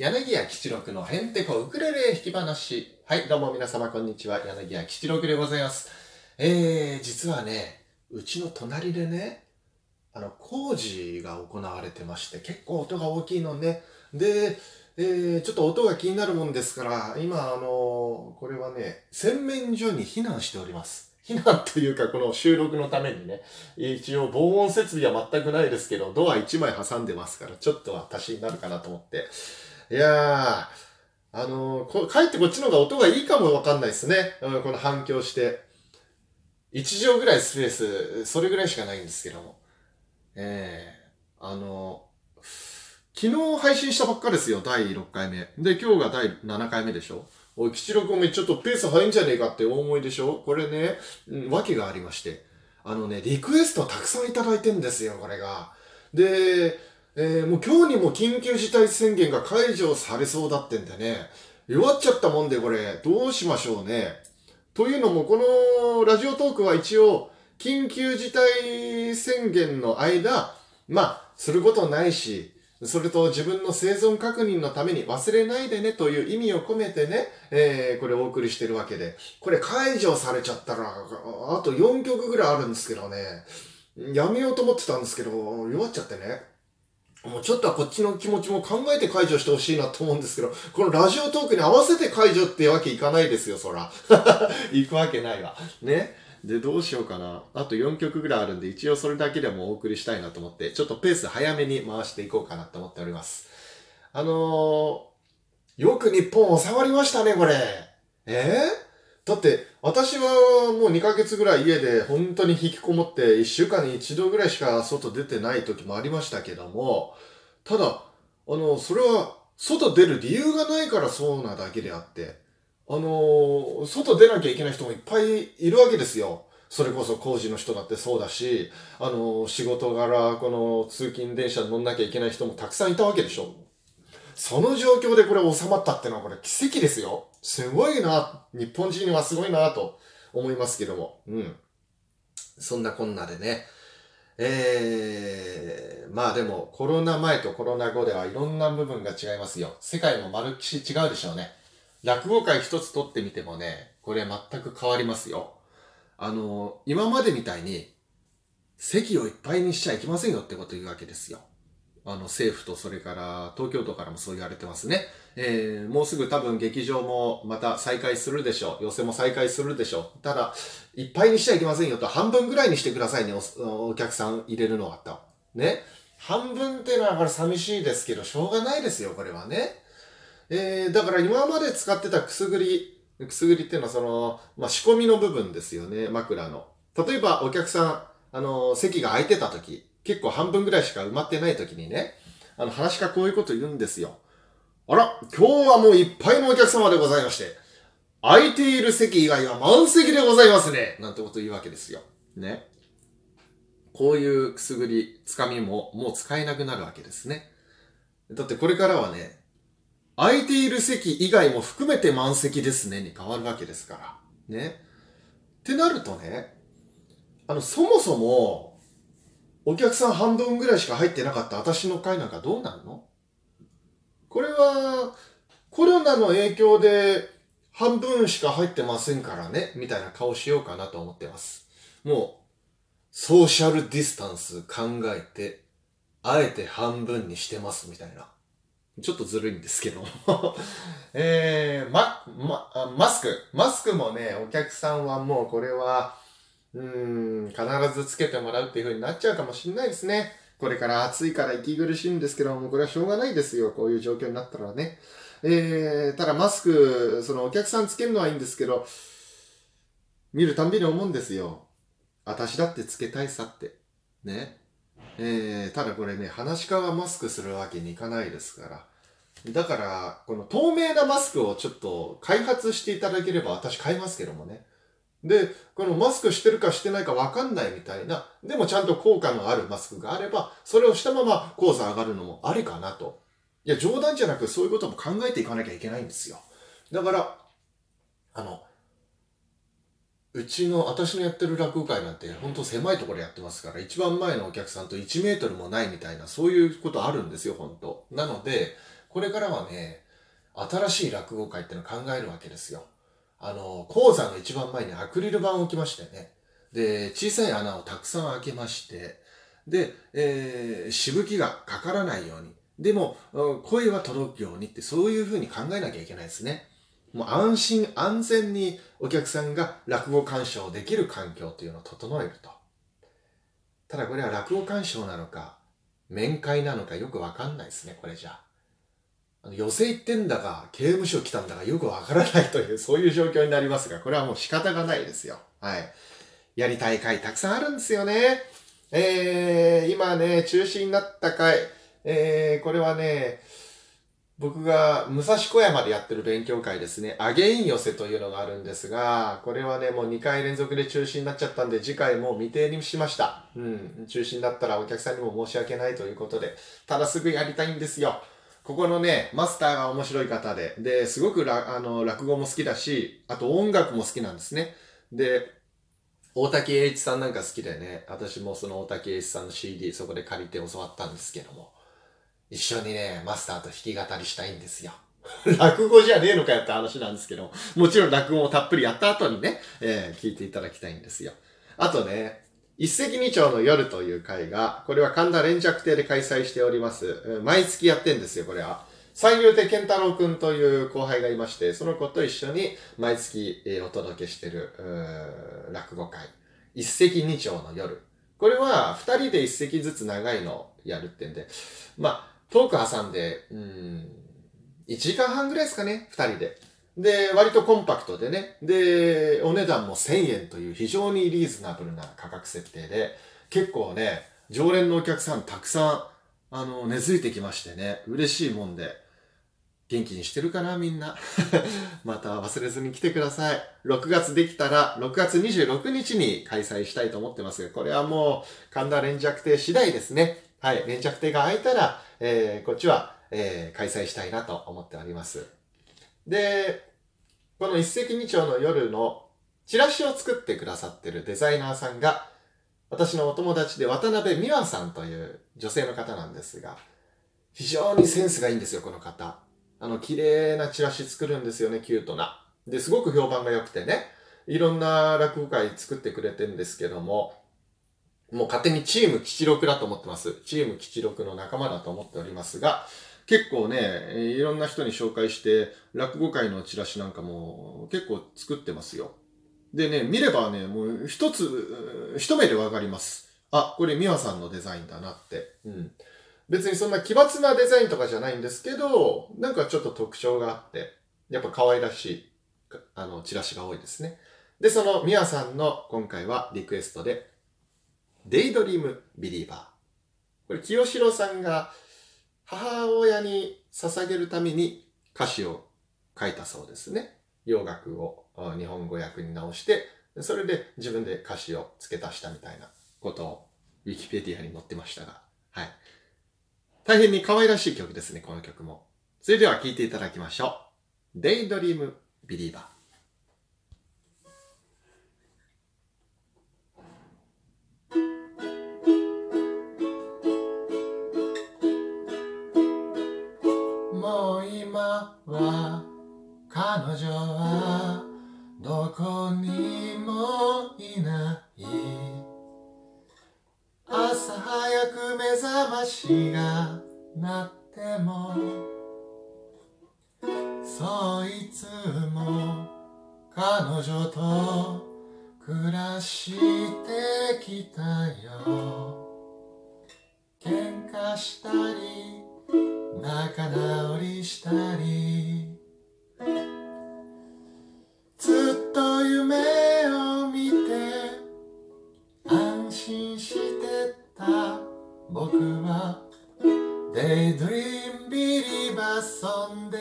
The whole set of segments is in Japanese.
柳家吉六のへんてこウクレレ弾き話。はい、どうも皆様こんにちは。柳家吉六でございます。えー、実はね、うちの隣でね、あの、工事が行われてまして、結構音が大きいのね。で、えー、ちょっと音が気になるもんですから、今、あのこれはね、洗面所に避難しております。避難というか、この収録のためにね、一応防音設備は全くないですけど、ドア1枚挟んでますから、ちょっとは足しになるかなと思って。いやー、あのこかえってこっちの方が音がいいかもわかんないですね。うん、この反響して。1畳ぐらいスペース、それぐらいしかないんですけども。ええあの昨日配信したばっかですよ、第6回目。で、今日が第7回目でしょ。おい、吉六おめちょっとペース早いんじゃねえかってお思いでしょこれね、うん、訳がありまして。あのね、リクエストたくさんいただいてんですよ、これが。で、えーもう今日にも緊急事態宣言が解除されそうだってんでね、弱っちゃったもんでこれ、どうしましょうね。というのも、このラジオトークは一応、緊急事態宣言の間、まあ、することないし、それと自分の生存確認のために忘れないでねという意味を込めてね、えーこれお送りしてるわけで、これ解除されちゃったら、あと4曲ぐらいあるんですけどね、やめようと思ってたんですけど、弱っちゃってね。もうちょっとはこっちの気持ちも考えて解除してほしいなと思うんですけど、このラジオトークに合わせて解除ってわけいかないですよ、そら。行くわけないわ。ね。で、どうしようかな。あと4曲ぐらいあるんで、一応それだけでもお送りしたいなと思って、ちょっとペース早めに回していこうかなと思っております。あのー、よく日本収まりましたね、これ。えー、だって、私はもう2ヶ月ぐらい家で本当に引きこもって1週間に1度ぐらいしか外出てない時もありましたけども、ただ、あの、それは外出る理由がないからそうなだけであって、あの、外出なきゃいけない人もいっぱいいるわけですよ。それこそ工事の人だってそうだし、あの、仕事柄、この通勤電車に乗んなきゃいけない人もたくさんいたわけでしょ。その状況でこれ収まったってのはこれ奇跡ですよ。すごいな。日本人はすごいなと思いますけども。うん。そんなこんなでね。えー、まあでもコロナ前とコロナ後ではいろんな部分が違いますよ。世界も丸っきし違うでしょうね。落語会一つ取ってみてもね、これ全く変わりますよ。あの、今までみたいに席をいっぱいにしちゃいけませんよってこと言うわけですよ。あの政府とそれから東京都からもそう言われてますね。えー、もうすぐ多分劇場もまた再開するでしょう。寄席も再開するでしょう。ただ、いっぱいにしちゃいけませんよと半分ぐらいにしてくださいね、おお客さん入れるのはと。ね。半分っていうのはこれ寂しいですけど、しょうがないですよ、これはね。えー、だから今まで使ってたくすぐり、くすぐりっていうのはその、まあ、仕込みの部分ですよね、枕の。例えばお客さん、あの、席が空いてた時、結構半分ぐらいしか埋まってない時にね、あの、話し家こういうこと言うんですよ。あら、今日はもういっぱいのお客様でございまして、空いている席以外は満席でございますねなんてこと言うわけですよ。ね。こういうくすぐり、つかみももう使えなくなるわけですね。だってこれからはね、空いている席以外も含めて満席ですねに変わるわけですから。ね。ってなるとね、あの、そもそも、お客さん半分ぐらいしか入ってなかった私の会なんかどうなんの？これは、コロナの影響で半分しか入ってませんからね、みたいな顔しようかなと思ってます。もう、ソーシャルディスタンス考えて、あえて半分にしてますみたいな。ちょっとずるいんですけど。えー、ま、ま、マスク。マスクもね、お客さんはもうこれは、うん、必ずつけてもらうっていう風になっちゃうかもしれないですね。これから暑いから息苦しいんですけども、これはしょうがないですよ。こういう状況になったらね。えー、ただマスク、そのお客さんつけるのはいいんですけど、見るたんびに思うんですよ。私だってつけたいさって。ね。えー、ただこれね、話し家はマスクするわけにいかないですから。だから、この透明なマスクをちょっと開発していただければ私買いますけどもね。で、このマスクしてるかしてないかわかんないみたいな、でもちゃんと効果のあるマスクがあれば、それをしたまま講座上がるのもありかなと。いや、冗談じゃなくそういうことも考えていかなきゃいけないんですよ。だから、あの、うちの、私のやってる落語会なんて、ほんと狭いところやってますから、一番前のお客さんと1メートルもないみたいな、そういうことあるんですよ、本当なので、これからはね、新しい落語会ってのを考えるわけですよ。あの、講座の一番前にアクリル板を置きましてね。で、小さい穴をたくさん開けまして、で、えー、しぶきがかからないように。でも、声は届くようにって、そういうふうに考えなきゃいけないですね。もう安心安全にお客さんが落語鑑賞できる環境というのを整えると。ただこれは落語鑑賞なのか、面会なのかよくわかんないですね、これじゃあ。寄席行ってんだか、刑務所来たんだかよくわからないという、そういう状況になりますが、これはもう仕方がないですよ。はい。やりたい会たくさんあるんですよね。えー、今ね、中止になった会、えー、これはね、僕が武蔵小山でやってる勉強会ですね、アゲイン寄せというのがあるんですが、これはね、もう2回連続で中止になっちゃったんで、次回も未定にしました。うん、中止になったらお客さんにも申し訳ないということで、ただすぐやりたいんですよ。ここのね、マスターが面白い方で、で、すごくあの落語も好きだし、あと音楽も好きなんですね。で、大竹栄一さんなんか好きでね、私もその大竹栄一さんの CD そこで借りて教わったんですけども、一緒にね、マスターと弾き語りしたいんですよ。落語じゃねえのかよって話なんですけど、もちろん落語をたっぷりやった後にね、えー、聞いていただきたいんですよ。あとね、一石二鳥の夜という会が、これは神田連着亭で開催しております。毎月やってんですよ、これは。三遊亭健太郎くんという後輩がいまして、その子と一緒に毎月、お届けしてる、落語会。一石二鳥の夜。これは二人で一席ずつ長いのやるってんで、まあ、トーク挟んで、うん、1時間半ぐらいですかね、2人で。で、割とコンパクトでね。で、お値段も1000円という非常にリーズナブルな価格設定で、結構ね、常連のお客さんたくさん、あの、根付いてきましてね、嬉しいもんで、元気にしてるかな、みんな。また忘れずに来てください。6月できたら、6月26日に開催したいと思ってますが、これはもう、神田連着亭次第ですね。はい、連着亭が開いたら、えー、こっちは、えー、開催したいなと思っております。で、この一石二鳥の夜のチラシを作ってくださってるデザイナーさんが、私のお友達で渡辺美和さんという女性の方なんですが、非常にセンスがいいんですよ、この方。あの、綺麗なチラシ作るんですよね、キュートな。で、すごく評判が良くてね、いろんな落語会作ってくれてるんですけども、もう勝手にチーム吉六だと思ってます。チーム吉六の仲間だと思っておりますが、結構ね、いろんな人に紹介して、落語会のチラシなんかも結構作ってますよ。でね、見ればね、もう一つ、一目でわかります。あ、これ美和さんのデザインだなって。うん。別にそんな奇抜なデザインとかじゃないんですけど、なんかちょっと特徴があって、やっぱ可愛らしい、あの、チラシが多いですね。で、そのミワさんの今回はリクエストで、デイドリームビリーバー。これ、清志郎さんが母親に捧げるために歌詞を書いたそうですね。洋楽を日本語訳に直して、それで自分で歌詞を付け足したみたいなことをウィキペディアに載ってましたが、はい。大変に可愛らしい曲ですね、この曲も。それでは聴いていただきましょう。デイドリームビリーバー。は彼女はどこにもいない朝早く目覚ましが鳴ってもそいつも彼女と暮らしてきたよ喧嘩したり仲直りしたり。ずっと夢を見て安心してた。僕はデイドリームビリバーソンで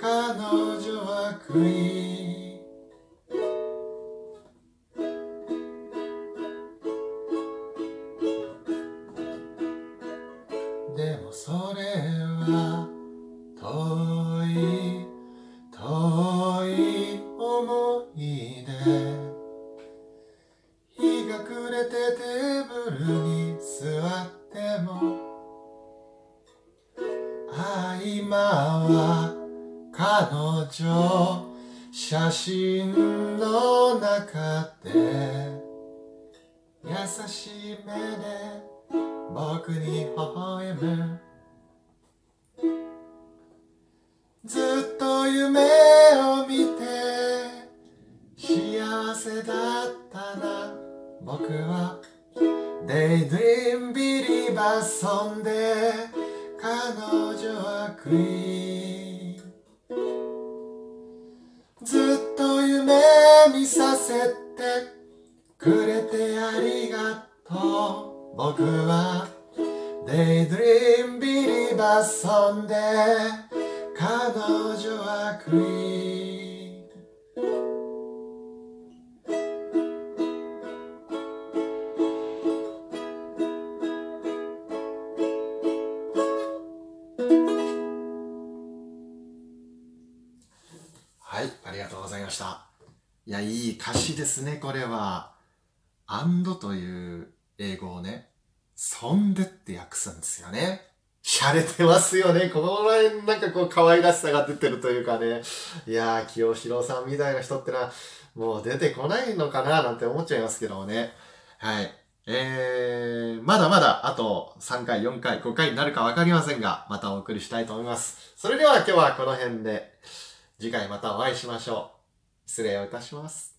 彼女は思い出。日が暮れてテーブルに座ってもああ今は彼女写真の中で優しい目で僕に微笑む。ずっと夢僕はデイドリームビリバーソンで彼女はクイーン。ずっと夢見させてくれてありがとう。僕はデイドリームビリバーソンで彼女はクイーン。ました。いや、いい歌詞ですね、これは。and という英語をね、そんでって訳すんですよね。洒落てますよね。この辺なんかこう可愛らしさが出てるというかね。いやー、清志郎さんみたいな人ってのはもう出てこないのかななんて思っちゃいますけどもね。はい。えー、まだまだあと3回、4回、5回になるかわかりませんが、またお送りしたいと思います。それでは今日はこの辺で、次回またお会いしましょう。失礼をいたします。